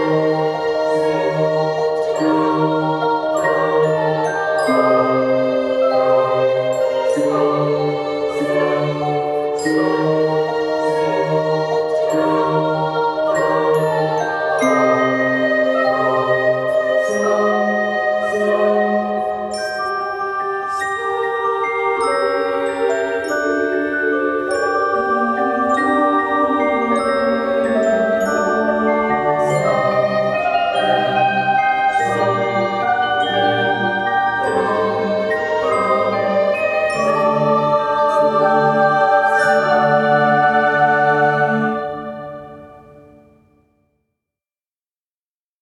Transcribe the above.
Música